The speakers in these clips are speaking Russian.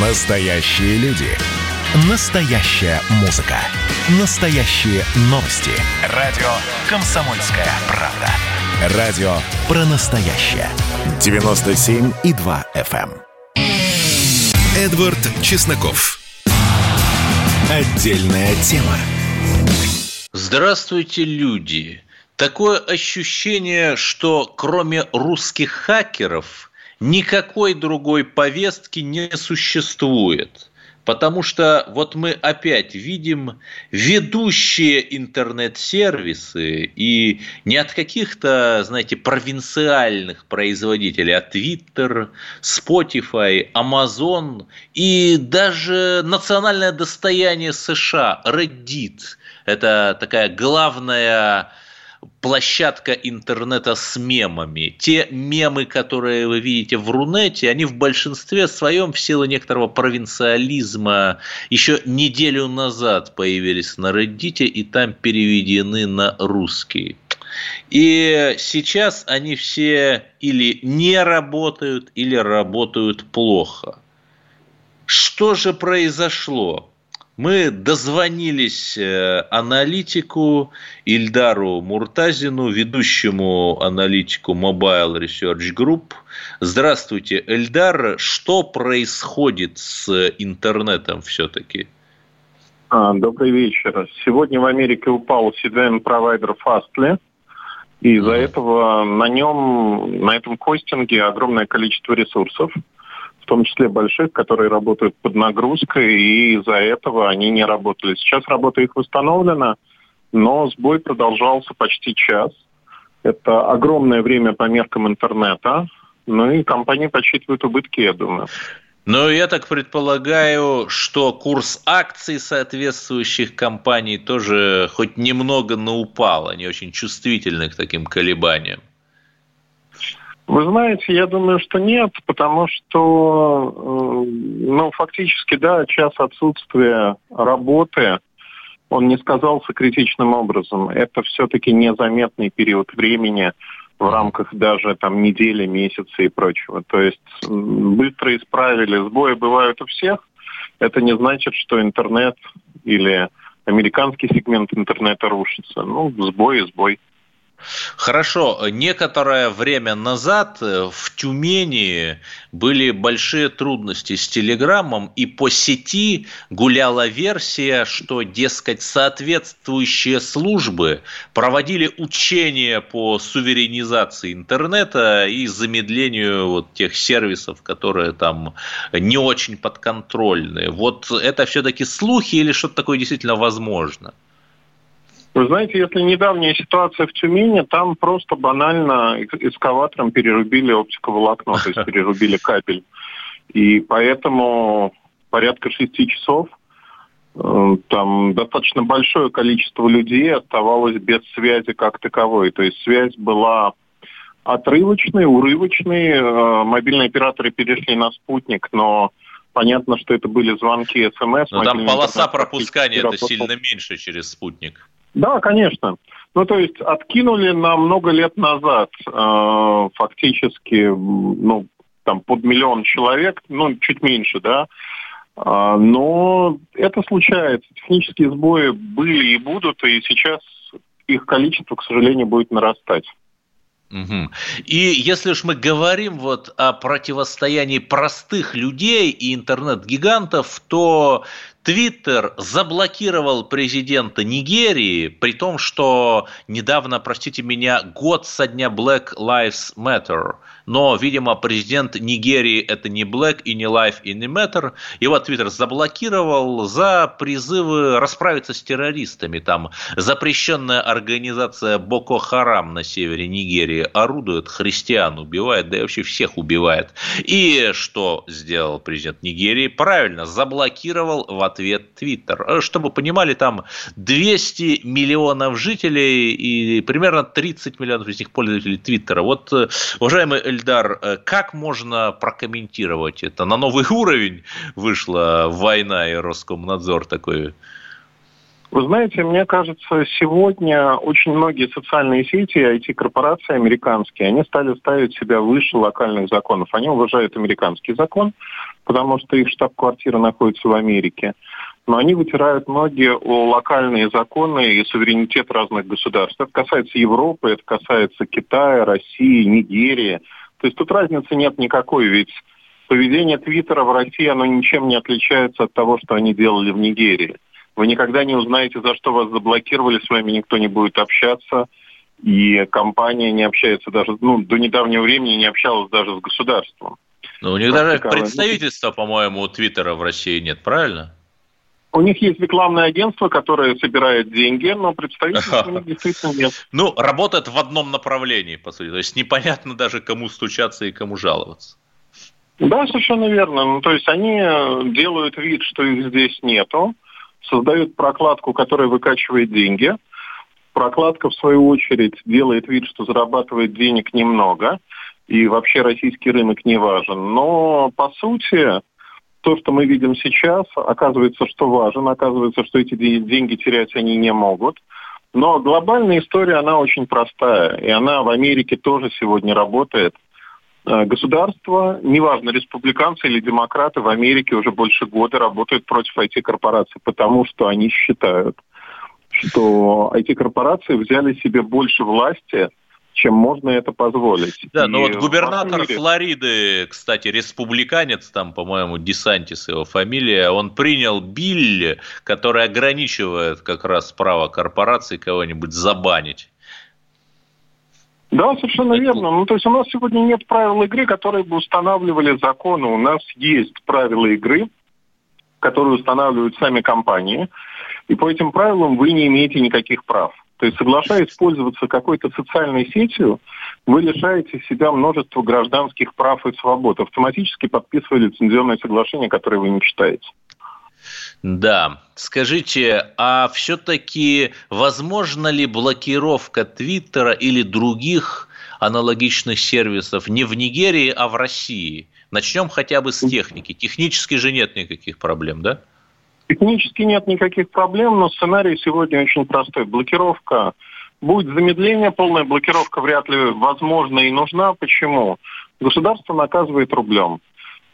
Настоящие люди. Настоящая музыка. Настоящие новости. Радио «Комсомольская правда». Радио про настоящее. 97,2 FM. эм. Эдвард Чесноков. Отдельная тема. Здравствуйте, люди! Такое ощущение, что кроме русских хакеров никакой другой повестки не существует. Потому что вот мы опять видим ведущие интернет-сервисы и не от каких-то, знаете, провинциальных производителей, а Twitter, Spotify, Amazon и даже национальное достояние США, Reddit. Это такая главная площадка интернета с мемами. Те мемы, которые вы видите в Рунете, они в большинстве своем в силу некоторого провинциализма еще неделю назад появились на Reddit и там переведены на русский. И сейчас они все или не работают, или работают плохо. Что же произошло? Мы дозвонились э, аналитику Ильдару Муртазину, ведущему аналитику Mobile Research Group. Здравствуйте, Эльдар. Что происходит с интернетом все-таки? А, добрый вечер. Сегодня в Америке упал CDN-провайдер Fastly. И из-за этого на нем, на этом хостинге огромное количество ресурсов том числе больших, которые работают под нагрузкой, и из-за этого они не работали. Сейчас работа их восстановлена, но сбой продолжался почти час. Это огромное время по меркам интернета, ну и компании подсчитывают убытки, я думаю. Но я так предполагаю, что курс акций соответствующих компаний тоже хоть немного наупал, они очень чувствительны к таким колебаниям. Вы знаете, я думаю, что нет, потому что, ну, фактически, да, час отсутствия работы, он не сказался критичным образом. Это все-таки незаметный период времени в рамках даже там недели, месяца и прочего. То есть быстро исправили. Сбои бывают у всех. Это не значит, что интернет или американский сегмент интернета рушится. Ну, сбой и сбой. Хорошо, некоторое время назад э, в Тюмени были большие трудности с Телеграммом, и по сети гуляла версия, что, дескать, соответствующие службы проводили учения по суверенизации интернета и замедлению вот тех сервисов, которые там не очень подконтрольны. Вот это все-таки слухи или что-то такое действительно возможно? Вы знаете, если недавняя ситуация в Тюмени, там просто банально эскаватором перерубили оптиковолокно, то есть перерубили кабель. И поэтому порядка шести часов э, там достаточно большое количество людей оставалось без связи как таковой. То есть связь была отрывочной, урывочной. Э, мобильные операторы перешли на спутник, но понятно, что это были звонки, смс. Но там полоса пропускания это сильно меньше через спутник. Да, конечно. Ну, то есть откинули на много лет назад э, фактически, ну, там, под миллион человек, ну, чуть меньше, да, э, но это случается. Технические сбои были и будут, и сейчас их количество, к сожалению, будет нарастать. Угу. И если уж мы говорим вот о противостоянии простых людей и интернет-гигантов, то Твиттер заблокировал президента Нигерии, при том, что недавно, простите меня, год со дня Black Lives Matter. Но, видимо, президент Нигерии это не Black и не Life и не Matter. Его Твиттер заблокировал за призывы расправиться с террористами. Там запрещенная организация Боко Харам на севере Нигерии орудует, христиан убивает, да и вообще всех убивает. И что сделал президент Нигерии? Правильно, заблокировал в ответ Твиттер. Э, чтобы понимали, там 200 миллионов жителей и примерно 30 миллионов из них пользователей Твиттера. Вот, э, уважаемый Эльдар, э, как можно прокомментировать это? На новый уровень вышла война и Роскомнадзор такой Вы знаете, мне кажется, сегодня очень многие социальные сети, IT-корпорации американские, они стали ставить себя выше локальных законов. Они уважают американский закон, потому что их штаб-квартира находится в Америке. Но они вытирают ноги о локальные законы и суверенитет разных государств. Это касается Европы, это касается Китая, России, Нигерии. То есть тут разницы нет никакой, ведь поведение Твиттера в России, оно ничем не отличается от того, что они делали в Нигерии. Вы никогда не узнаете, за что вас заблокировали, с вами никто не будет общаться. И компания не общается даже, ну, до недавнего времени не общалась даже с государством. Ну, у них даже представительства, по-моему, у Твиттера в России нет, правильно? У них есть рекламное агентство, которое собирает деньги, но представительства у них действительно нет. Ну, работает в одном направлении, по сути. То есть непонятно даже, кому стучаться и кому жаловаться. Да, совершенно верно. Ну, то есть они делают вид, что их здесь нету создают прокладку, которая выкачивает деньги. Прокладка, в свою очередь, делает вид, что зарабатывает денег немного, и вообще российский рынок не важен. Но, по сути, то, что мы видим сейчас, оказывается, что важен, оказывается, что эти деньги терять они не могут. Но глобальная история, она очень простая, и она в Америке тоже сегодня работает – Э, государство, неважно, республиканцы или демократы в Америке уже больше года работают против IT-корпораций, потому что они считают, что IT-корпорации взяли себе больше власти, чем можно это позволить. Да, но вот губернатор мире... Флориды, кстати, республиканец, там, по-моему, Десантис его фамилия, он принял биль, который ограничивает как раз право корпораций кого-нибудь забанить. Да, совершенно верно. Ну, то есть у нас сегодня нет правил игры, которые бы устанавливали законы. У нас есть правила игры, которые устанавливают сами компании. И по этим правилам вы не имеете никаких прав. То есть, соглашаясь пользоваться какой-то социальной сетью, вы лишаете себя множества гражданских прав и свобод, автоматически подписывая лицензионное соглашение, которое вы не читаете. Да. Скажите, а все-таки возможно ли блокировка Твиттера или других аналогичных сервисов не в Нигерии, а в России? Начнем хотя бы с техники. Технически же нет никаких проблем, да? Технически нет никаких проблем, но сценарий сегодня очень простой. Блокировка будет замедление, полная блокировка вряд ли возможна и нужна. Почему? Государство наказывает рублем.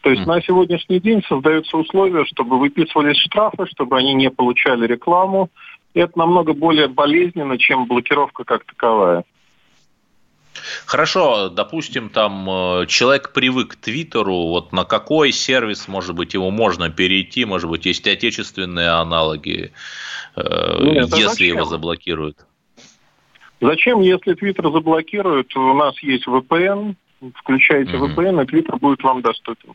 То есть на сегодняшний день создаются условия, чтобы выписывались штрафы, чтобы они не получали рекламу. И это намного более болезненно, чем блокировка как таковая. Хорошо, допустим, там э, человек привык к Твиттеру, вот на какой сервис, может быть, ему можно перейти, может быть, есть отечественные аналоги, э, Нет, если зачем? его заблокируют? Зачем, если Твиттер заблокируют, у нас есть VPN, включаете mm-hmm. VPN, и Твиттер будет вам доступен.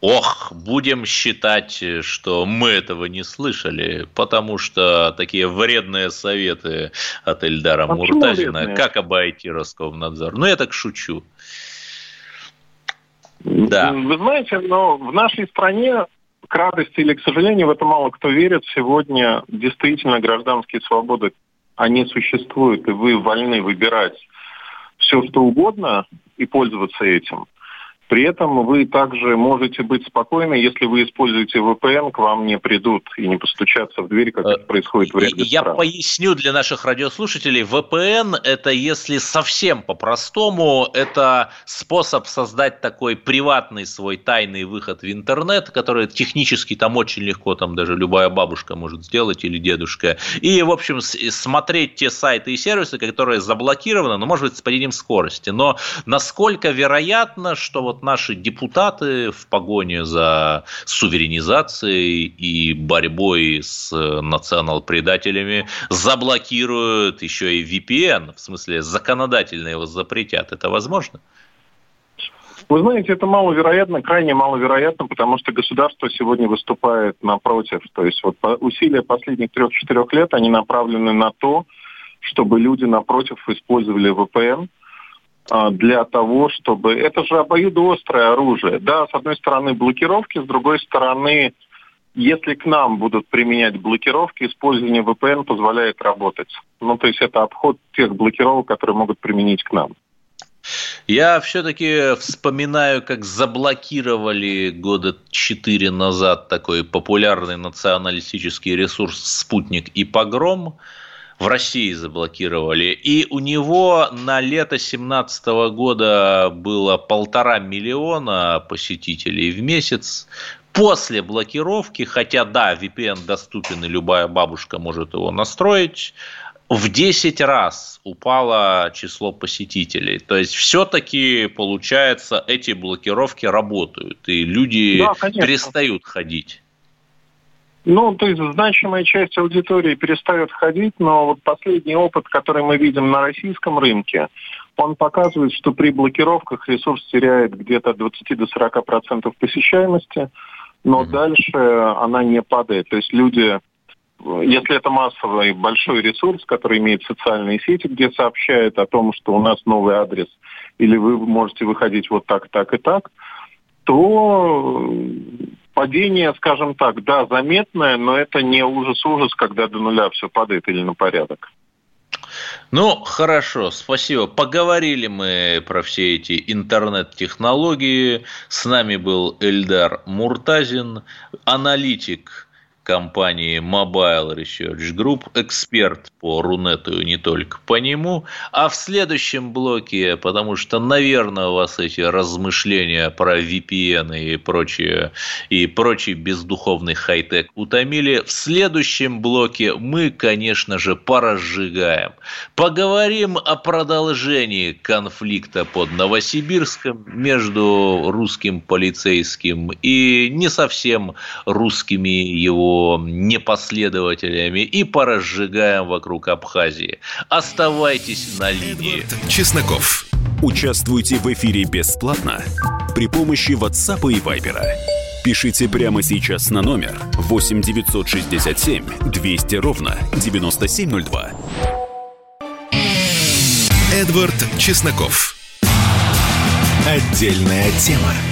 Ох, будем считать, что мы этого не слышали, потому что такие вредные советы от Эльдара а Муртазина, как обойти Роскомнадзор. Ну, я так шучу. Да. Вы знаете, но в нашей стране, к радости или к сожалению, в это мало кто верит, сегодня действительно гражданские свободы, они существуют, и вы вольны выбирать все, что угодно и пользоваться этим. При этом вы также можете быть спокойны, если вы используете VPN, к вам не придут и не постучатся в дверь, как это происходит в ряде Я стран. поясню для наших радиослушателей. VPN – это, если совсем по-простому, это способ создать такой приватный свой тайный выход в интернет, который технически там очень легко, там даже любая бабушка может сделать или дедушка. И, в общем, смотреть те сайты и сервисы, которые заблокированы, ну, может быть, с падением скорости. Но насколько вероятно, что вот наши депутаты в погоне за суверенизацией и борьбой с национал-предателями заблокируют еще и VPN, в смысле законодательно его запретят. Это возможно? Вы знаете, это маловероятно, крайне маловероятно, потому что государство сегодня выступает напротив. То есть вот усилия последних трех-четырех лет, они направлены на то, чтобы люди напротив использовали VPN – для того, чтобы... Это же обоюдоострое оружие. Да, с одной стороны блокировки, с другой стороны, если к нам будут применять блокировки, использование VPN позволяет работать. Ну, то есть это обход тех блокировок, которые могут применить к нам. Я все-таки вспоминаю, как заблокировали года четыре назад такой популярный националистический ресурс «Спутник» и «Погром», в России заблокировали. И у него на лето 2017 года было полтора миллиона посетителей в месяц. После блокировки, хотя да, VPN доступен и любая бабушка может его настроить, в 10 раз упало число посетителей. То есть все-таки, получается, эти блокировки работают, и люди да, перестают ходить. Ну, то есть значимая часть аудитории перестает ходить, но вот последний опыт, который мы видим на российском рынке, он показывает, что при блокировках ресурс теряет где-то 20 до 40 процентов посещаемости, но mm-hmm. дальше она не падает. То есть люди, если это массовый большой ресурс, который имеет социальные сети, где сообщает о том, что у нас новый адрес, или вы можете выходить вот так, так и так, то падение, скажем так, да, заметное, но это не ужас-ужас, когда до нуля все падает или на порядок. Ну, хорошо, спасибо. Поговорили мы про все эти интернет-технологии. С нами был Эльдар Муртазин, аналитик компании Mobile Research Group, эксперт по Рунету и не только по нему. А в следующем блоке, потому что, наверное, у вас эти размышления про VPN и прочие, и прочий бездуховный хай-тек утомили, в следующем блоке мы, конечно же, поразжигаем. Поговорим о продолжении конфликта под Новосибирском между русским полицейским и не совсем русскими его непоследователями и поразжигаем вокруг Абхазии. Оставайтесь на линии. Чесноков. Участвуйте в эфире бесплатно при помощи WhatsApp и Viber. Пишите прямо сейчас на номер 8 967 200 ровно 9702. Эдвард Чесноков. Отдельная тема.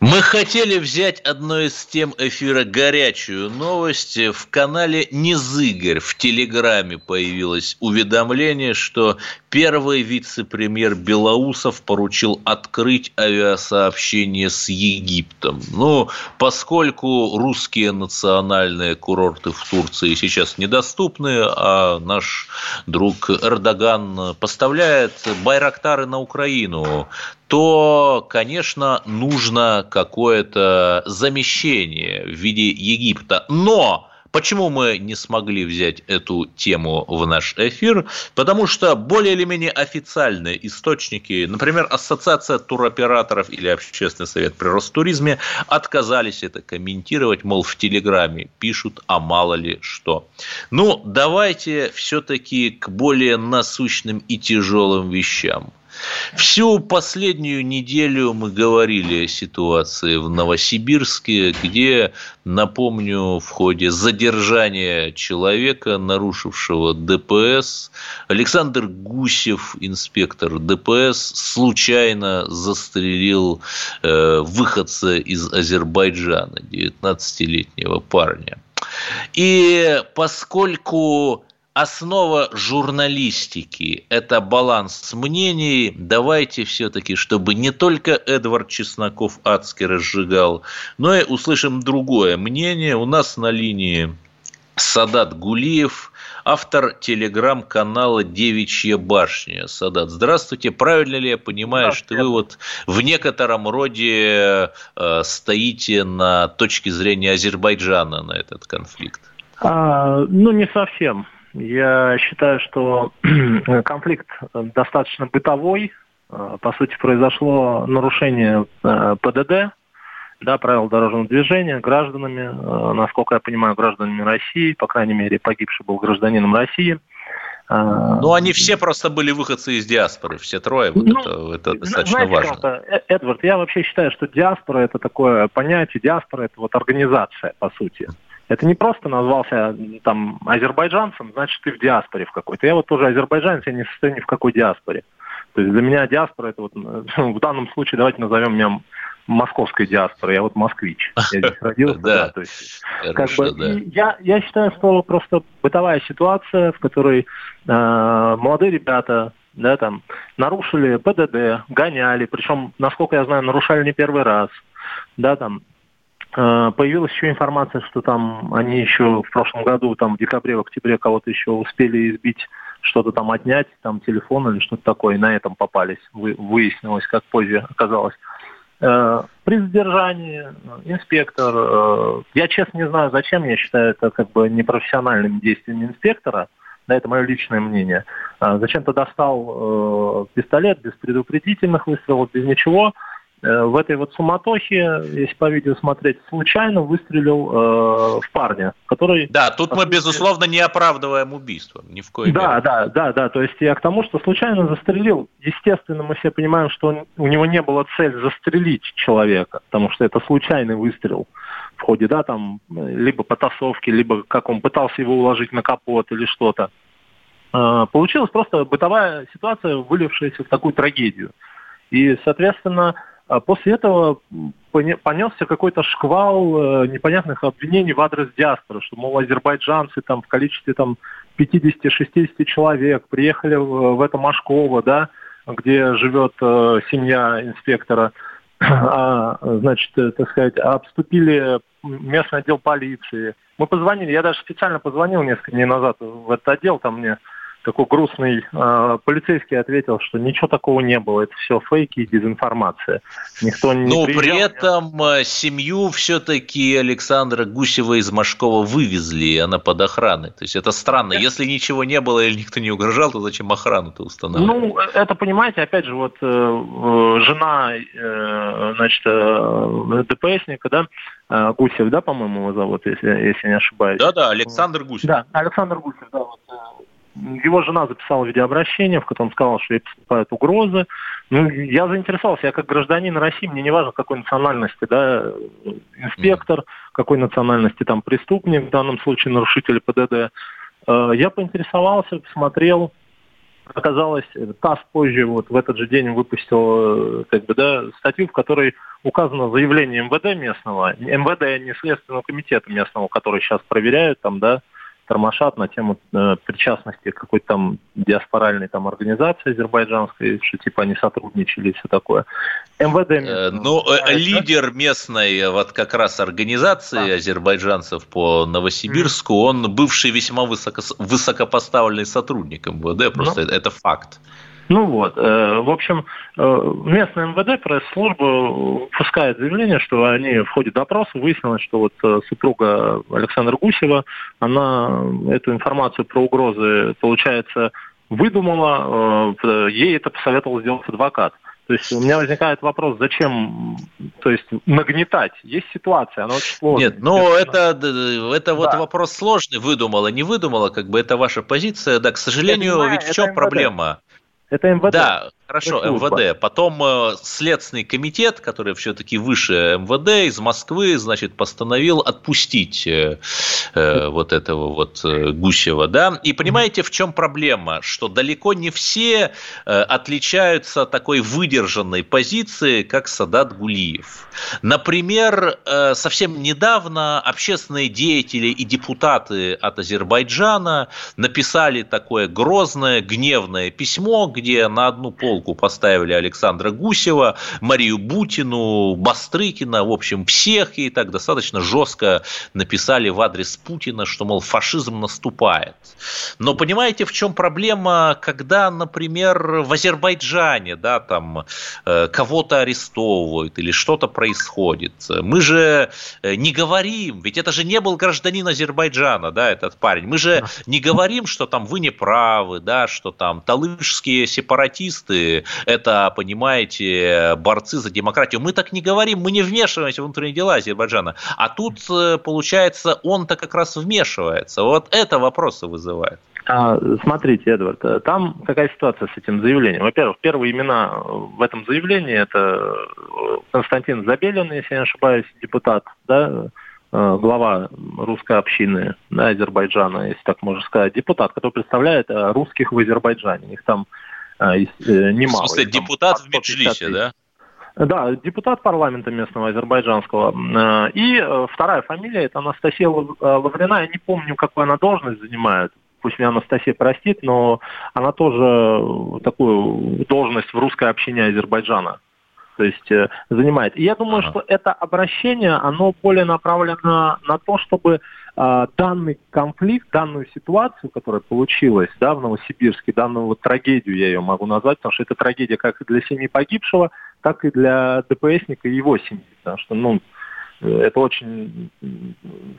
Мы хотели взять одной из тем эфира горячую новость. В канале Незыгорь в Телеграме появилось уведомление, что первый вице-премьер Белоусов поручил открыть авиасообщение с Египтом. Ну, поскольку русские национальные курорты в Турции сейчас недоступны, а наш друг Эрдоган поставляет байрактары на Украину, то, конечно, нужно какое-то замещение в виде Египта. Но Почему мы не смогли взять эту тему в наш эфир? Потому что более или менее официальные источники, например, Ассоциация туроператоров или Общественный совет при Ростуризме, отказались это комментировать, мол, в Телеграме пишут, а мало ли что. Ну, давайте все-таки к более насущным и тяжелым вещам. Всю последнюю неделю мы говорили о ситуации в Новосибирске, где, напомню, в ходе задержания человека, нарушившего ДПС, Александр Гусев, инспектор ДПС, случайно застрелил э, выходца из Азербайджана, 19-летнего парня. И поскольку основа журналистики – это баланс мнений. Давайте все-таки, чтобы не только Эдвард Чесноков адски разжигал, но и услышим другое мнение. У нас на линии Садат Гулиев, автор телеграм-канала «Девичья башня». Садат, здравствуйте. Правильно ли я понимаю, что вы вот в некотором роде э, стоите на точке зрения Азербайджана на этот конфликт? А, ну, не совсем. Я считаю, что конфликт достаточно бытовой. Э, по сути, произошло нарушение э, ПДД, да, правил дорожного движения гражданами, э, насколько я понимаю, гражданами России, по крайней мере, погибший был гражданином России. Ну, они все просто были выходцы из диаспоры, все трое. Вот ну, это, это достаточно знаете, важно. Эдвард, я вообще считаю, что диаспора это такое понятие, диаспора это вот организация, по сути. Это не просто назвался там азербайджанцем, значит ты в диаспоре в какой-то. Я вот тоже азербайджанец, я не состою ни в какой диаспоре. То есть для меня диаспора это вот в данном случае давайте назовем меня московской диаспорой. Я вот москвич. Я здесь родился. Да, то есть, как бы, я, я считаю, что просто бытовая ситуация, в которой э, молодые ребята да, там, нарушили ПДД, гоняли, причем, насколько я знаю, нарушали не первый раз, да, там, Появилась еще информация, что там они еще в прошлом году, там в декабре, в октябре кого-то еще успели избить, что-то там отнять, там телефон или что-то такое, и на этом попались, выяснилось, как позже оказалось. Э, при задержании инспектор, э, я честно не знаю, зачем, я считаю это как бы непрофессиональным действием инспектора, да, это мое личное мнение. Зачем-то достал э, пистолет без предупредительных выстрелов, без ничего, Э, в этой вот суматохе, если по видео смотреть, случайно выстрелил э, в парня, который... Да, тут мы, безусловно, не оправдываем убийство, ни в коем Да, мере. да, да, да, то есть я к тому, что случайно застрелил. Естественно, мы все понимаем, что он, у него не было цель застрелить человека, потому что это случайный выстрел в ходе, да, там, либо потасовки, либо как он пытался его уложить на капот или что-то. Э, получилась просто бытовая ситуация, вылившаяся в такую трагедию. И, соответственно, после этого понесся какой-то шквал э, непонятных обвинений в адрес диаспоры, что, мол, азербайджанцы там в количестве там 50-60 человек приехали в это Машково, да, где живет э, семья инспектора, а, значит, э, так сказать, обступили местный отдел полиции. Мы позвонили, я даже специально позвонил несколько дней назад в этот отдел, там мне такой грустный э, полицейский ответил, что ничего такого не было, это все фейки и дезинформация. Никто не Но приезжал, при этом нет. Э, семью все-таки Александра Гусева из Машкова вывезли, и она под охраной. То есть это странно. Если ничего не было или никто не угрожал, то зачем охрану-то устанавливать? Ну, это, понимаете, опять же, вот э, жена, э, значит, э, ДПСника, да, э, Гусев, да, по-моему, его зовут, если, если не ошибаюсь. Да-да, Александр Гусев. Да, Александр Гусев, да, вот, э, его жена записала видеообращение, в котором сказала, что ей поступают угрозы. Ну, я заинтересовался, я как гражданин России, мне не важно, какой национальности, да, инспектор, какой национальности там преступник, в данном случае нарушитель ПДД. Э, я поинтересовался, посмотрел, оказалось, ТАСС позже, вот в этот же день выпустил как бы, да, статью, в которой указано заявление МВД местного, МВД не Следственного комитета местного, который сейчас проверяют там, да, тормошат на тему э, причастности какой-то там диаспоральной там организации азербайджанской, что типа они сотрудничали и все такое. МВД... Э, ну, э, лидер местной вот как раз организации да. азербайджанцев по Новосибирску, mm. он бывший весьма высоко, высокопоставленный сотрудник МВД, просто ну, это факт. Ну вот, э, в общем, э, местная МВД, пресс-служба пускает заявление, что они в ходе допроса выяснилось, что вот э, супруга Александра Гусева, она эту информацию про угрозы, получается, выдумала, ей это посоветовал сделать адвокат. То есть у меня возникает вопрос, зачем, то есть нагнетать? Есть ситуация, она очень сложная. Нет, ну это, это вот да. вопрос сложный, выдумала, не выдумала, как бы это ваша позиция. Да, к сожалению, понимаю, ведь в чем проблема? Это МВД. Да, хорошо, МВД. Потом э, Следственный комитет, который все-таки выше МВД из Москвы, значит, постановил отпустить э, э, вот этого вот э, Гусева, да. И понимаете, в чем проблема? Что далеко не все э, отличаются такой выдержанной позиции, как Садат Гулиев. Например, э, совсем недавно общественные деятели и депутаты от Азербайджана написали такое грозное, гневное письмо, где на одну полку поставили Александра Гусева, Марию Бутину, Бастрыкина, в общем, всех, и так достаточно жестко написали в адрес Путина, что, мол, фашизм наступает. Но понимаете, в чем проблема, когда, например, в Азербайджане, да, там э, кого-то арестовывают или что-то происходит. Мы же э, не говорим, ведь это же не был гражданин Азербайджана, да, этот парень. Мы же не говорим, что там вы не правы, да, что там талышские сепаратисты, это, понимаете, борцы за демократию. Мы так не говорим, мы не вмешиваемся в внутренние дела Азербайджана. А тут, э, получается, он-то как раз вмешивается. Вот это вопросы вызывает. А, смотрите, Эдвард, э, там какая ситуация с этим заявлением? Во-первых, первые имена в этом заявлении это э, Константин Забелин, если я не ошибаюсь, депутат, да, глава русской общины да, Азербайджана, если так можно сказать, депутат, который представляет русских в Азербайджане. Их там э, немало. В смысле, депутат в Меджлисе, да? Да, депутат парламента местного азербайджанского. Э, и э, вторая фамилия, это Анастасия Лаврина, я не помню, какую она должность занимает. пусть меня Анастасия простит, но она тоже такую должность в русской общине Азербайджана то есть э, занимает. И я думаю, ага. что это обращение, оно более направлено на то, чтобы э, данный конфликт, данную ситуацию, которая получилась да, в Новосибирске, данную вот трагедию я ее могу назвать, потому что это трагедия как для семьи погибшего, так и для ДПСника и его семьи. Потому что, ну, это очень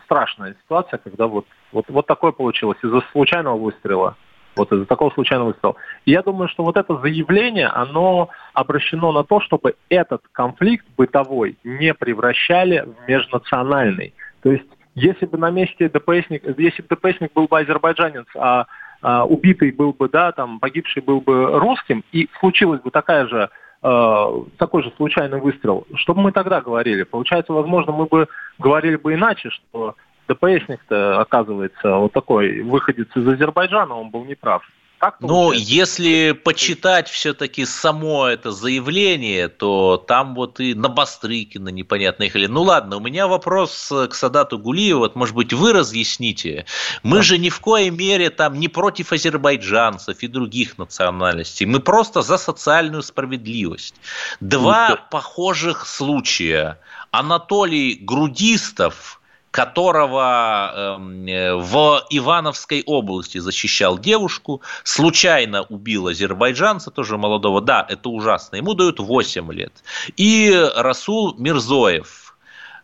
страшная ситуация, когда вот, вот, вот такое получилось из-за случайного выстрела вот из-за такого случайного выстрела. И я думаю, что вот это заявление, оно обращено на то, чтобы этот конфликт бытовой не превращали в межнациональный. То есть, если бы на месте ДПСник, если бы ДПСник был бы азербайджанец, а, а убитый был бы, да, там, погибший был бы русским, и случилась бы такая же э, такой же случайный выстрел, что бы мы тогда говорили? Получается, возможно, мы бы говорили бы иначе, что ДПСник-то, оказывается, вот такой выходец из Азербайджана, он был неправ. Ну, если почитать все-таки само это заявление, то там вот и на Бастрыкина непонятно ехали. Ну ладно, у меня вопрос к Садату Гулиеву, вот может быть вы разъясните. Мы да. же ни в коей мере там не против азербайджанцев и других национальностей, мы просто за социальную справедливость. Два ну, похожих случая. Анатолий Грудистов – которого эм, э, в Ивановской области защищал девушку, случайно убил азербайджанца, тоже молодого, да, это ужасно, ему дают 8 лет. И Расул Мирзоев,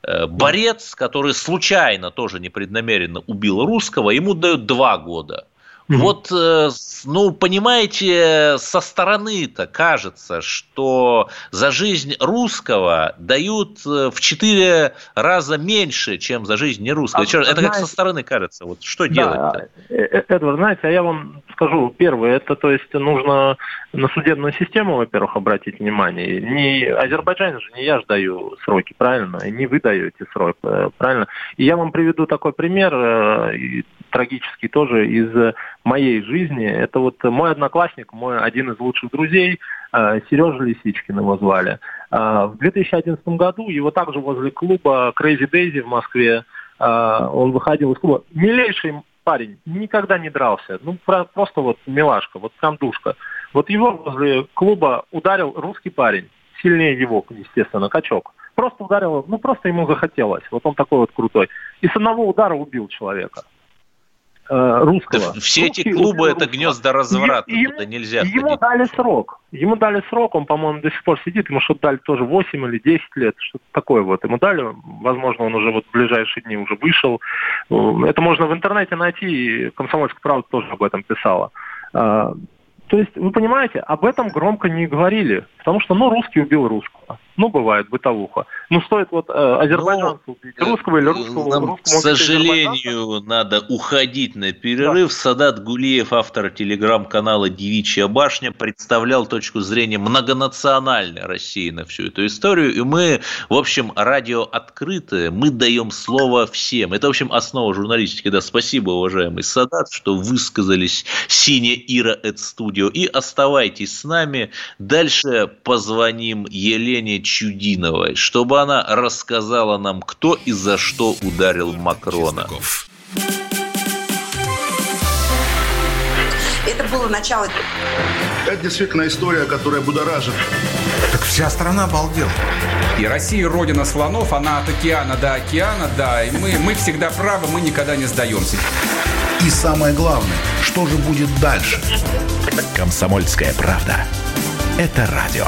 э, борец, который случайно, тоже непреднамеренно убил русского, ему дают 2 года. Mm-hmm. Вот, э, ну, понимаете, со стороны-то кажется, что за жизнь русского дают э, в четыре раза меньше, чем за жизнь нерусского. А, это знаете, как со стороны кажется. Вот что да, делать-то? Э, Эдвард, знаете, а я вам скажу, первое, это, то есть, нужно на судебную систему, во-первых, обратить внимание. Не Азербайджан же, не я же даю сроки, правильно? И не вы даете срок, правильно? И я вам приведу такой пример, трагический тоже из моей жизни. Это вот мой одноклассник, мой один из лучших друзей, э, Сережа Лисичкин его звали. Э, в 2011 году его также возле клуба Crazy Daisy в Москве э, он выходил из клуба. Милейший парень, никогда не дрался. Ну, просто вот милашка, вот прям душка. Вот его возле клуба ударил русский парень, сильнее его, естественно, качок. Просто ударил, ну просто ему захотелось. Вот он такой вот крутой. И с одного удара убил человека. Э, русского. Да, все эти клубы это гнезда разврата, и, туда нельзя и Ему дали срок. Ему дали срок, он, по-моему, до сих пор сидит, ему что-то дали тоже 8 или 10 лет, что-то такое вот. Ему дали, возможно, он уже вот в ближайшие дни уже вышел. Это можно в интернете найти, Комсомольская правда тоже об этом писала. А, то есть, вы понимаете, об этом громко не говорили, потому что, ну, русский убил русского. Ну, бывает, бытовуха. Ну, стоит вот э, азербайджанцу ну, убить русского или русского. Нам, русского, к сожалению, надо уходить на перерыв. Да. Садат Гулиев, автор телеграм-канала «Девичья башня», представлял точку зрения многонациональной России на всю эту историю. И мы, в общем, радио открытое, мы даем слово всем. Это, в общем, основа журналистики. Да, спасибо, уважаемый Садат, что высказались Синя Ира Эд Студио. И оставайтесь с нами. Дальше позвоним Елене Чудиновой, чтобы она рассказала нам, кто и за что ударил Макрона. Это было начало. Это действительно история, которая будоражит. Так вся страна обалдела. И Россия родина слонов, она от океана до океана, да. И мы, мы всегда правы, мы никогда не сдаемся. И самое главное, что же будет дальше? Комсомольская правда. Это радио.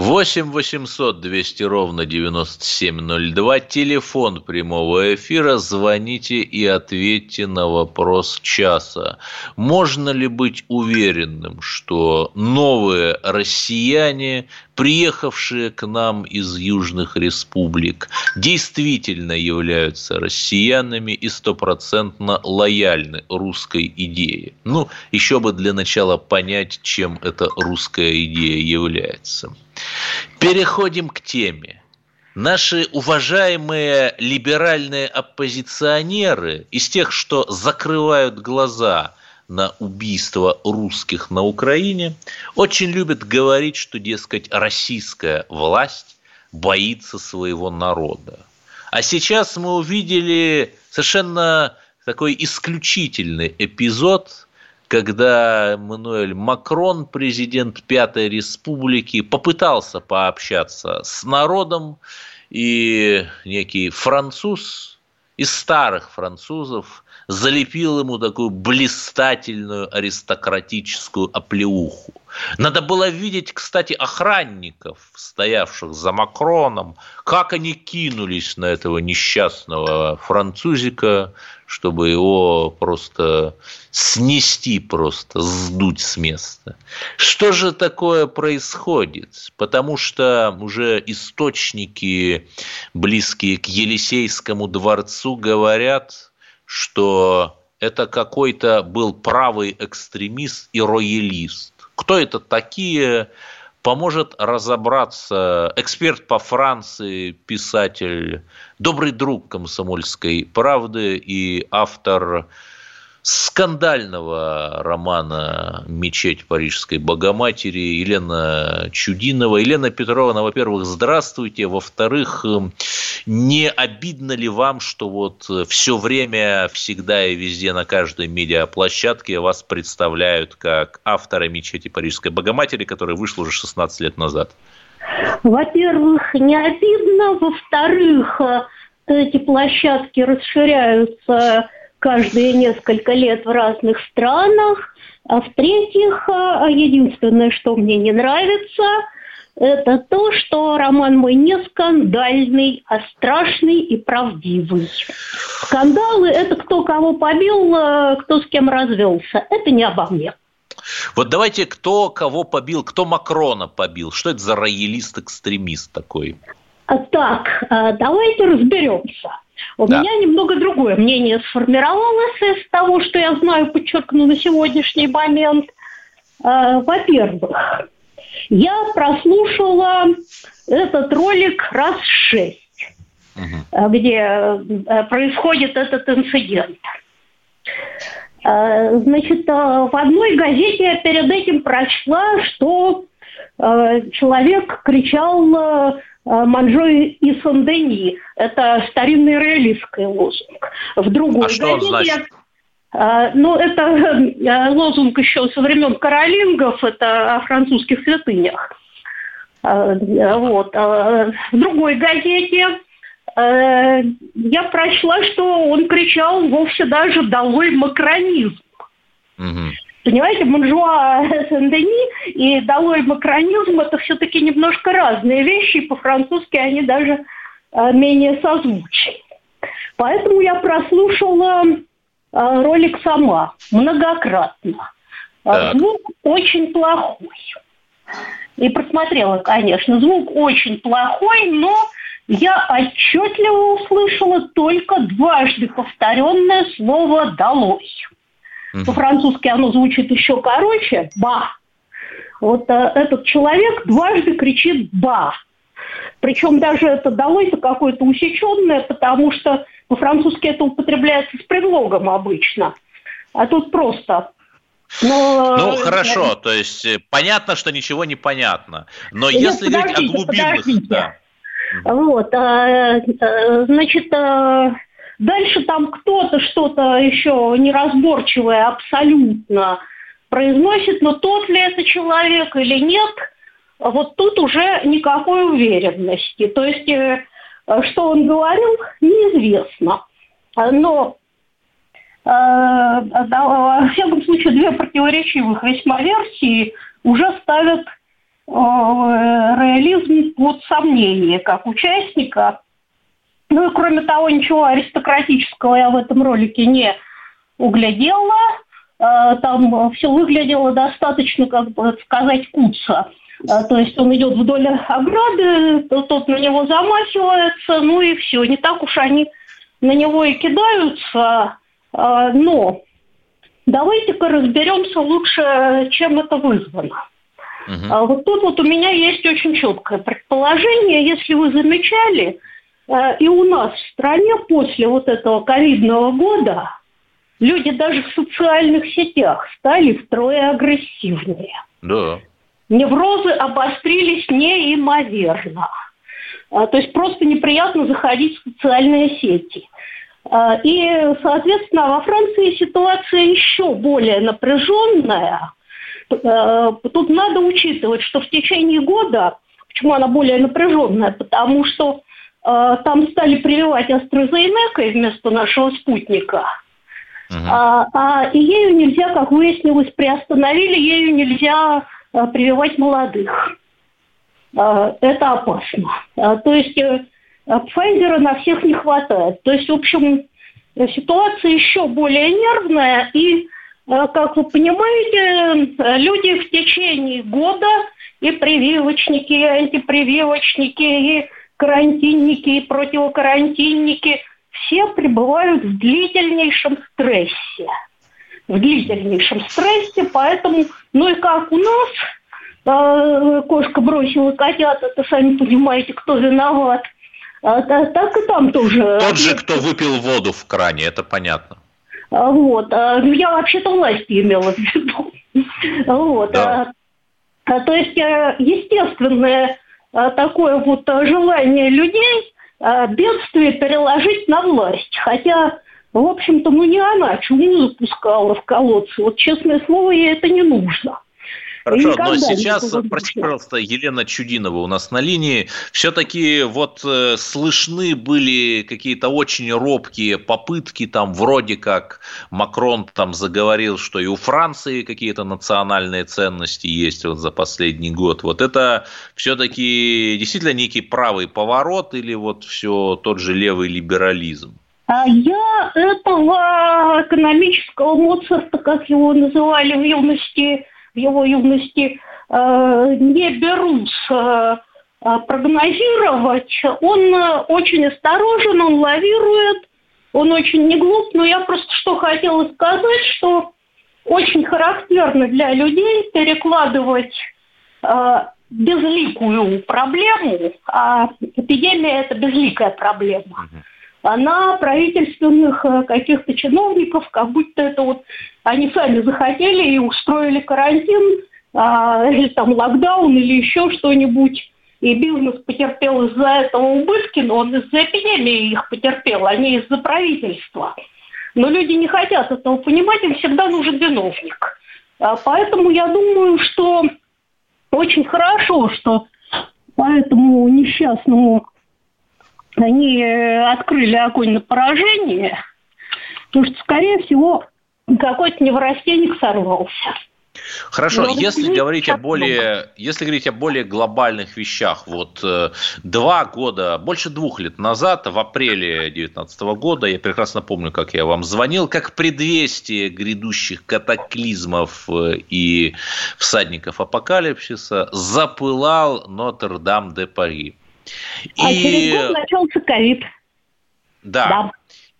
8 800 200 ровно 9702. Телефон прямого эфира. Звоните и ответьте на вопрос часа. Можно ли быть уверенным, что новые россияне приехавшие к нам из южных республик, действительно являются россиянами и стопроцентно лояльны русской идее. Ну, еще бы для начала понять, чем эта русская идея является. Переходим к теме. Наши уважаемые либеральные оппозиционеры из тех, что закрывают глаза на убийство русских на Украине, очень любят говорить, что, дескать, российская власть боится своего народа. А сейчас мы увидели совершенно такой исключительный эпизод, когда Мануэль Макрон, президент Пятой Республики, попытался пообщаться с народом, и некий француз из старых французов залепил ему такую блистательную аристократическую оплеуху. Надо было видеть, кстати, охранников, стоявших за Макроном, как они кинулись на этого несчастного французика, чтобы его просто снести, просто сдуть с места. Что же такое происходит? Потому что уже источники, близкие к Елисейскому дворцу, говорят, что это какой-то был правый экстремист и роялист. Кто это такие? Поможет разобраться эксперт по Франции, писатель, добрый друг комсомольской правды и автор скандального романа «Мечеть Парижской Богоматери» Елена Чудинова. Елена Петровна, во-первых, здравствуйте. Во-вторых, эм, не обидно ли вам, что вот все время, всегда и везде на каждой медиаплощадке вас представляют как автора «Мечети Парижской Богоматери», которая вышла уже 16 лет назад? Во-первых, не обидно. Во-вторых, э, эти площадки расширяются каждые несколько лет в разных странах. А в-третьих, а, единственное, что мне не нравится, это то, что роман мой не скандальный, а страшный и правдивый. Скандалы – это кто кого побил, а, кто с кем развелся. Это не обо мне. Вот давайте, кто кого побил, кто Макрона побил? Что это за роялист-экстремист такой? Так, давайте разберемся. У да. меня немного другое мнение сформировалось из того, что я знаю, подчеркну, на сегодняшний момент. Э, во-первых, я прослушала этот ролик раз шесть, угу. где э, происходит этот инцидент. Значит, в одной газете я перед этим прочла, что человек кричал Манжой и Сандени. Это старинный реалистский лозунг. В другой а что он значит? Э, ну, это э, лозунг еще со времен каролингов, это о французских святынях. Вот. В другой газете я прочла, что он кричал вовсе даже «долой макронизм». Угу. Понимаете, буржуа Сен-Дени и долой макронизм – это все-таки немножко разные вещи, и по-французски они даже э, менее созвучны. Поэтому я прослушала э, ролик сама, многократно. Э, так. Звук очень плохой. И просмотрела, конечно. Звук очень плохой, но я отчетливо услышала только дважды повторенное слово «долой». Угу. По-французски оно звучит еще короче. Ба. Вот э, этот человек дважды кричит «ба». Причем даже это долой-то какое-то усеченное, потому что по-французски это употребляется с предлогом обычно. А тут просто но, ну, хорошо, то есть э, понятно, что ничего не понятно. Но Нет, если говорить о глубинах... Да. Вот, а, а, значит, а, Дальше там кто-то что-то еще неразборчивое абсолютно произносит, но тот ли это человек или нет, вот тут уже никакой уверенности. То есть, э, что он говорил, неизвестно. Но э, во всяком случае, две противоречивых весьма версии уже ставят э, реализм под сомнение как участника ну и кроме того, ничего аристократического я в этом ролике не углядела. А, там все выглядело достаточно, как бы сказать, куца. А, то есть он идет вдоль ограды, тот на него замахивается, ну и все. Не так уж они на него и кидаются. А, но давайте-ка разберемся лучше, чем это вызвано. Угу. Вот тут вот у меня есть очень четкое предположение. Если вы замечали, Э, и у нас в стране после вот этого ковидного года люди даже в социальных сетях стали втрое агрессивнее. Да. Неврозы обострились неимоверно. А, то есть просто неприятно заходить в социальные сети. А, и, соответственно, во Франции ситуация еще более напряженная. Тут надо учитывать, что в течение года, почему она более напряженная, потому что там стали прививать AstraZeneca вместо нашего спутника. Uh-huh. А, а, и ею нельзя, как выяснилось, приостановили, ею нельзя а, прививать молодых. А, это опасно. А, то есть э, Пфайзера на всех не хватает. То есть, в общем, ситуация еще более нервная. И, э, как вы понимаете, люди в течение года и прививочники, и антипрививочники, и карантинники, и противокарантинники все пребывают в длительнейшем стрессе. В длительнейшем стрессе, поэтому, ну и как у нас – а, кошка бросила котят, это сами понимаете, кто виноват. А, так и там тоже. Тот же, кто выпил воду в кране, это понятно. А, вот. Ну, я вообще-то власть имела в виду. Вот. Да. То есть, э, естественное такое вот желание людей бедствие переложить на власть. Хотя, в общем-то, ну не она чуму запускала в колодцы. Вот, честное слово, ей это не нужно. Хорошо, но сейчас, простите, пожалуйста, Елена Чудинова у нас на линии. Все-таки вот э, слышны были какие-то очень робкие попытки, там вроде как Макрон там заговорил, что и у Франции какие-то национальные ценности есть вот за последний год. Вот это все-таки действительно некий правый поворот или вот все тот же левый либерализм? А я этого экономического Моцарта, как его называли в юности, в его юности э, не берусь э, э, прогнозировать. Он очень осторожен, он лавирует, он очень не глуп, но я просто что хотела сказать, что очень характерно для людей перекладывать безликую проблему, а эпидемия – это безликая проблема. Uh-huh на правительственных э, каких-то чиновников, как будто это вот они сами захотели и устроили карантин, а, или там локдаун, или еще что-нибудь. И бизнес потерпел из-за этого убытки, но он из-за эпидемии их потерпел, а не из-за правительства. Но люди не хотят этого понимать, им всегда нужен виновник. А, поэтому я думаю, что очень хорошо, что по этому несчастному они э, открыли огонь на поражение, потому что, скорее всего, какой-то неврастенник сорвался. Хорошо, Но если говорить о более, если говорить о более глобальных вещах, вот э, два года, больше двух лет назад, в апреле 2019 года, я прекрасно помню, как я вам звонил, как предвестие грядущих катаклизмов э, и всадников апокалипсиса запылал Нотр-Дам-де-Пари. А и... через год начался ковид. Да. да.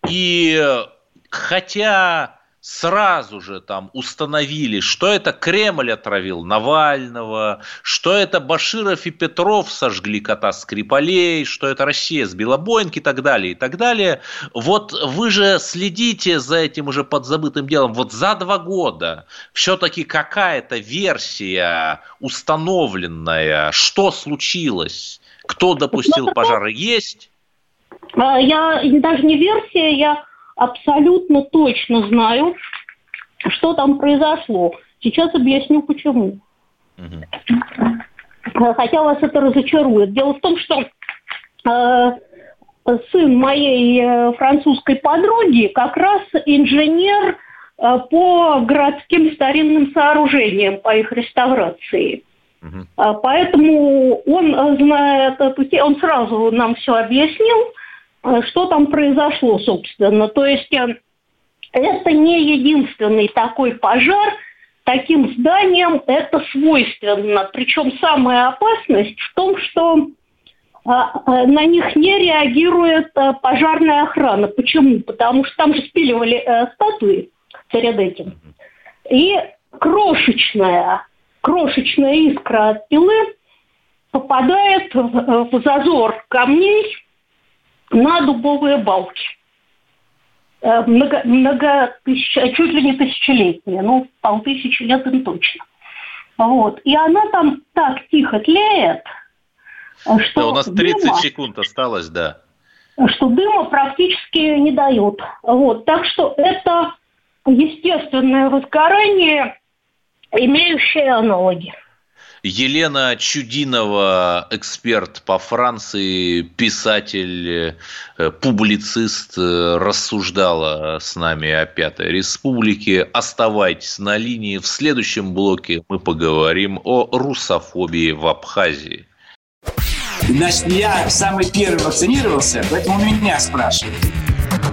И хотя сразу же там установили, что это Кремль отравил Навального, что это Баширов и Петров сожгли кота Скрипалей, что это Россия сбила Боинг и так далее, и так далее. Вот вы же следите за этим уже подзабытым делом. Вот за два года все-таки какая-то версия установленная, что случилось, кто допустил ну, пожар, есть? А, я даже не версия, я абсолютно точно знаю, что там произошло. Сейчас объясню почему. Угу. Хотя вас это разочарует. Дело в том, что э, сын моей э, французской подруги как раз инженер э, по городским старинным сооружениям, по их реставрации. Угу. Поэтому он э, знает эту он сразу нам все объяснил, что там произошло, собственно. То есть э, это не единственный такой пожар, таким зданиям это свойственно. Причем самая опасность в том, что на них не реагирует пожарная охрана. Почему? Потому что там же спиливали статуи перед этим. И крошечная крошечная искра от пилы попадает в зазор камней на дубовые балки. э, много, много тысяч, чуть ли не тысячелетняя, ну, полтысячи лет им точно. Вот. И она там так тихо тлеет, что... Да, у нас 30 дыма, секунд осталось, да. Что дыма практически не дает. Вот. Так что это естественное возгорание, имеющее аналоги. Елена Чудинова, эксперт по Франции, писатель, э, публицист, э, рассуждала с нами о Пятой Республике. Оставайтесь на линии. В следующем блоке мы поговорим о русофобии в Абхазии. Значит, я самый первый вакцинировался, поэтому меня спрашивают.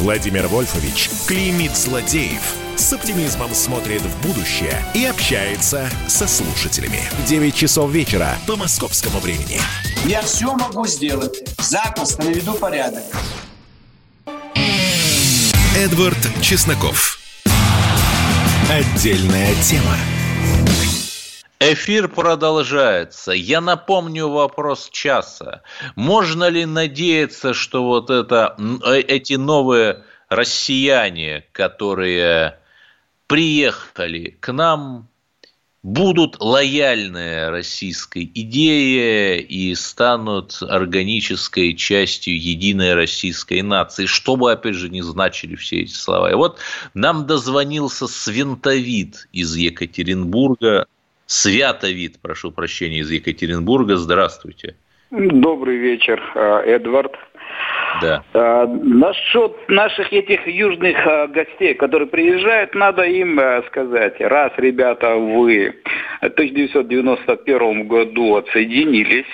Владимир Вольфович клеймит злодеев – с оптимизмом смотрит в будущее и общается со слушателями. 9 часов вечера по московскому времени. Я все могу сделать. Запросто наведу порядок. Эдвард Чесноков. Отдельная тема. Эфир продолжается. Я напомню вопрос часа. Можно ли надеяться, что вот это, э, эти новые россияне, которые приехали к нам, будут лояльны российской идее и станут органической частью единой российской нации, что бы, опять же, не значили все эти слова. И вот нам дозвонился Свинтовид из Екатеринбурга, Святовид, прошу прощения, из Екатеринбурга. Здравствуйте. Добрый вечер, э, Эдвард. Да. А, насчет наших этих южных а, гостей, которые приезжают, надо им а, сказать, раз, ребята, вы в 1991 году отсоединились,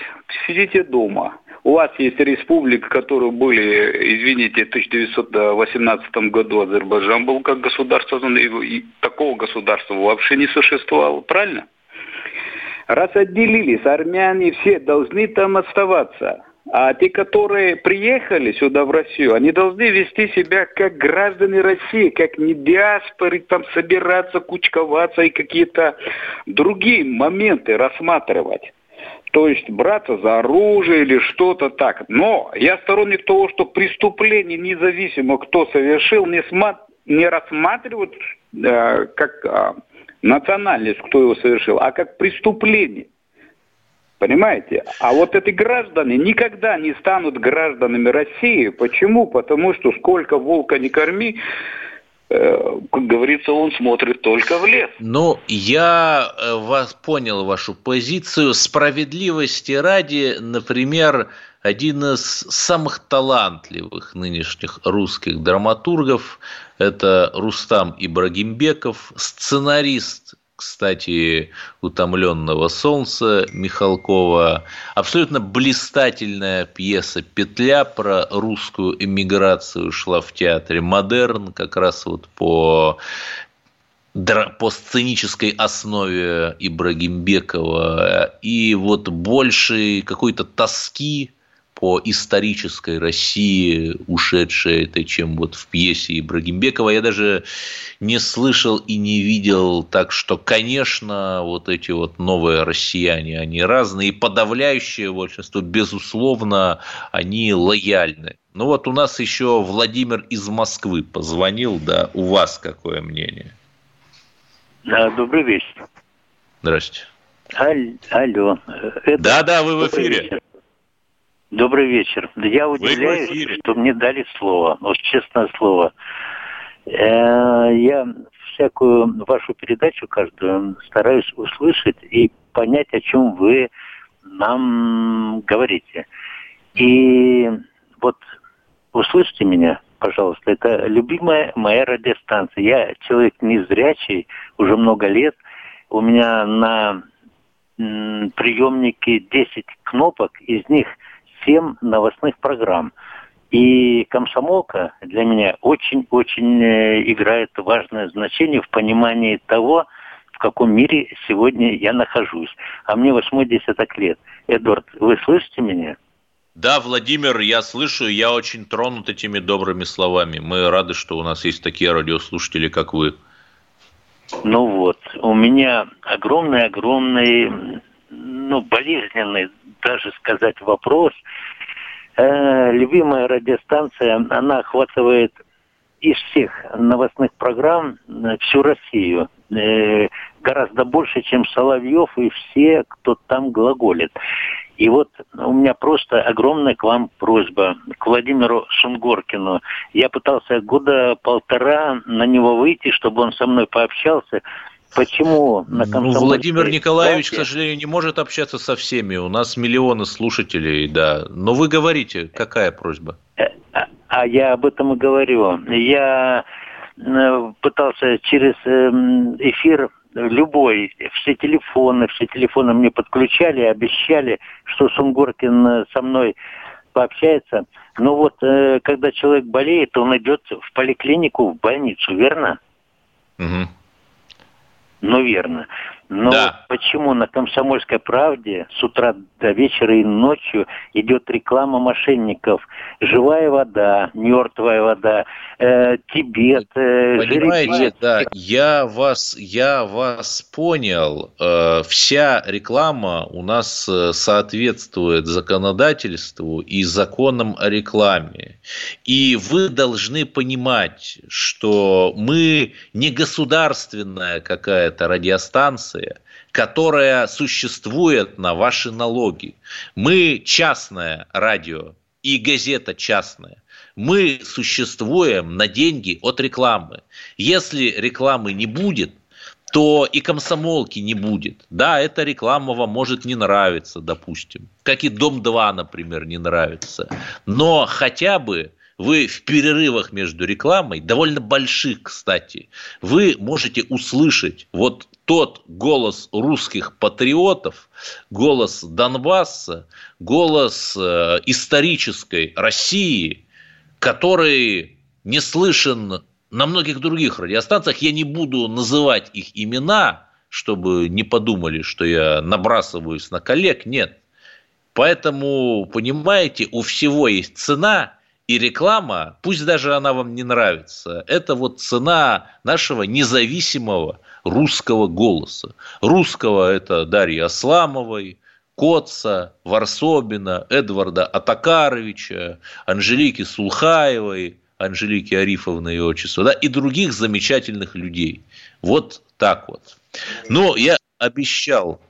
сидите дома. У вас есть республика, которые были, извините, в 1918 году Азербайджан был как государство, и такого государства вообще не существовало, правильно? Раз отделились, армяне все должны там оставаться. А те, которые приехали сюда, в Россию, они должны вести себя как граждане России, как не диаспоры, там собираться, кучковаться и какие-то другие моменты рассматривать. То есть браться за оружие или что-то так. Но я сторонник того, что преступление, независимо кто совершил, не, сма- не рассматривают э, как э, национальность, кто его совершил, а как преступление. Понимаете? А вот эти граждане никогда не станут гражданами России. Почему? Потому что сколько волка не корми, э, как говорится, он смотрит только в лес. Ну, я э, вас понял вашу позицию. Справедливости ради, например, один из самых талантливых нынешних русских драматургов – это Рустам Ибрагимбеков, сценарист кстати, «Утомленного солнца» Михалкова. Абсолютно блистательная пьеса «Петля» про русскую эмиграцию шла в театре «Модерн», как раз вот по по сценической основе Ибрагимбекова и вот больше какой-то тоски по исторической России, ушедшей этой, чем вот в пьесе Ибрагимбекова. Я даже не слышал и не видел, так что, конечно, вот эти вот новые россияне, они разные, и подавляющее большинство, безусловно, они лояльны. Ну вот у нас еще Владимир из Москвы позвонил, да, у вас какое мнение? Да, добрый вечер. Здравствуйте. Аль, алло. Да, да, вы в эфире. Вечер. Добрый вечер. Я удивляюсь, что мне дали слово. Вот честное слово. Э, я всякую вашу передачу каждую стараюсь услышать и понять, о чем вы нам говорите. И вот услышьте меня, пожалуйста. Это любимая моя радиостанция. Я человек незрячий уже много лет. У меня на приемнике 10 кнопок, из них – 7 новостных программ. И комсомолка для меня очень-очень э, играет важное значение в понимании того, в каком мире сегодня я нахожусь. А мне восьмой десяток лет. Эдвард, вы слышите меня? Да, Владимир, я слышу, я очень тронут этими добрыми словами. Мы рады, что у нас есть такие радиослушатели, как вы. Ну вот, у меня огромный-огромный, ну, болезненный, даже сказать, вопрос. Э, любимая радиостанция, она охватывает из всех новостных программ э, всю Россию. Э, гораздо больше, чем Соловьев и все, кто там глаголит. И вот у меня просто огромная к вам просьба, к Владимиру Сунгоркину. Я пытался года полтора на него выйти, чтобы он со мной пообщался. Почему на ну, Владимир Николаевич, правде? к сожалению, не может общаться со всеми. У нас миллионы слушателей, да. Но вы говорите, какая просьба? Э, а, а я об этом и говорю. Я э, пытался через эм, эфир любой, все телефоны, все телефоны мне подключали, обещали, что Сунгоркин э, со мной пообщается. Но вот когда человек болеет, он идет в поликлинику, в больницу, верно? Угу. Ну, верно. Но да. почему на «Комсомольской правде» с утра до вечера и ночью идет реклама мошенников? Живая вода, мертвая вода, э, Тибет, э, Понимаете, жеребец. да, я вас, я вас понял. Э, вся реклама у нас э, соответствует законодательству и законам о рекламе. И вы должны понимать, что мы не государственная какая-то радиостанция, информация, которая существует на ваши налоги. Мы частное радио и газета частная. Мы существуем на деньги от рекламы. Если рекламы не будет, то и комсомолки не будет. Да, эта реклама вам может не нравиться, допустим. Как и Дом-2, например, не нравится. Но хотя бы вы в перерывах между рекламой, довольно больших, кстати, вы можете услышать вот тот голос русских патриотов, голос Донбасса, голос э, исторической России, который не слышен на многих других радиостанциях. Я не буду называть их имена, чтобы не подумали, что я набрасываюсь на коллег. Нет. Поэтому, понимаете, у всего есть цена, и реклама, пусть даже она вам не нравится, это вот цена нашего независимого русского голоса. Русского это Дарья Асламовой, Коца, Варсобина, Эдварда Атакаровича, Анжелики Сулхаевой, Анжелики Арифовны ее отчество, да, и других замечательных людей. Вот так вот. Но я обещал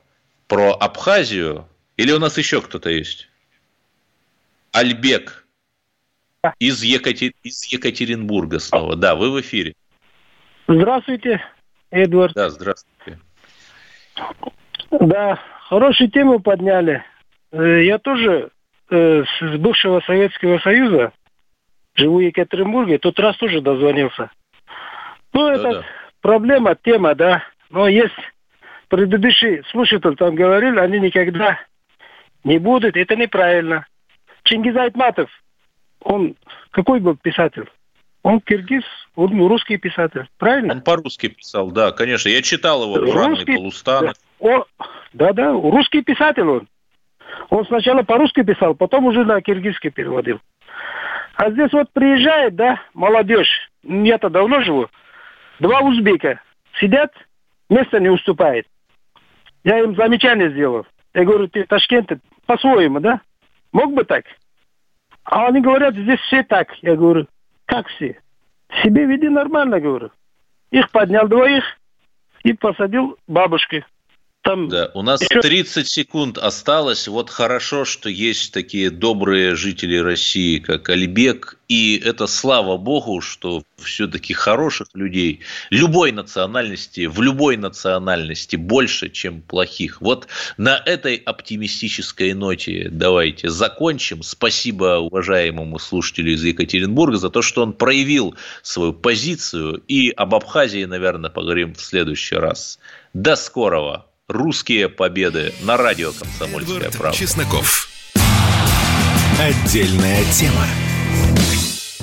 про Абхазию, или у нас еще кто-то есть? Альбек из, Екатер... из Екатеринбурга снова. Да, вы в эфире. Здравствуйте. Эдвард. Да, здравствуйте. Да, хорошую тему подняли. Э, я тоже э, с бывшего Советского Союза, живу в Екатеринбурге, тот раз тоже дозвонился. Ну, это да. проблема, тема, да. Но есть предыдущий слушатель там говорили, они никогда не будут, это неправильно. Чингиз Айтматов, он какой был писатель? Он киргиз, он русский писатель, правильно? Он по-русски писал, да, конечно. Я читал его «Буранный полустанок». Да-да, русский писатель он. Он сначала по-русски писал, потом уже на киргизский переводил. А здесь вот приезжает, да, молодежь, я-то давно живу, два узбека сидят, место не уступает. Я им замечание сделал. Я говорю, ты Ташкент по-своему, да? Мог бы так? А они говорят, здесь все так. Я говорю, как все? Себе веди нормально, говорю. Их поднял двоих и посадил бабушки. Там да, у нас еще... 30 секунд осталось. Вот хорошо, что есть такие добрые жители России, как Альбек. И это слава богу, что все-таки хороших людей любой национальности, в любой национальности больше, чем плохих. Вот на этой оптимистической ноте давайте закончим. Спасибо уважаемому слушателю из Екатеринбурга за то, что он проявил свою позицию. И об Абхазии, наверное, поговорим в следующий раз. До скорого! «Русские победы» на радио «Комсомольская правда». Чесноков. Отдельная тема.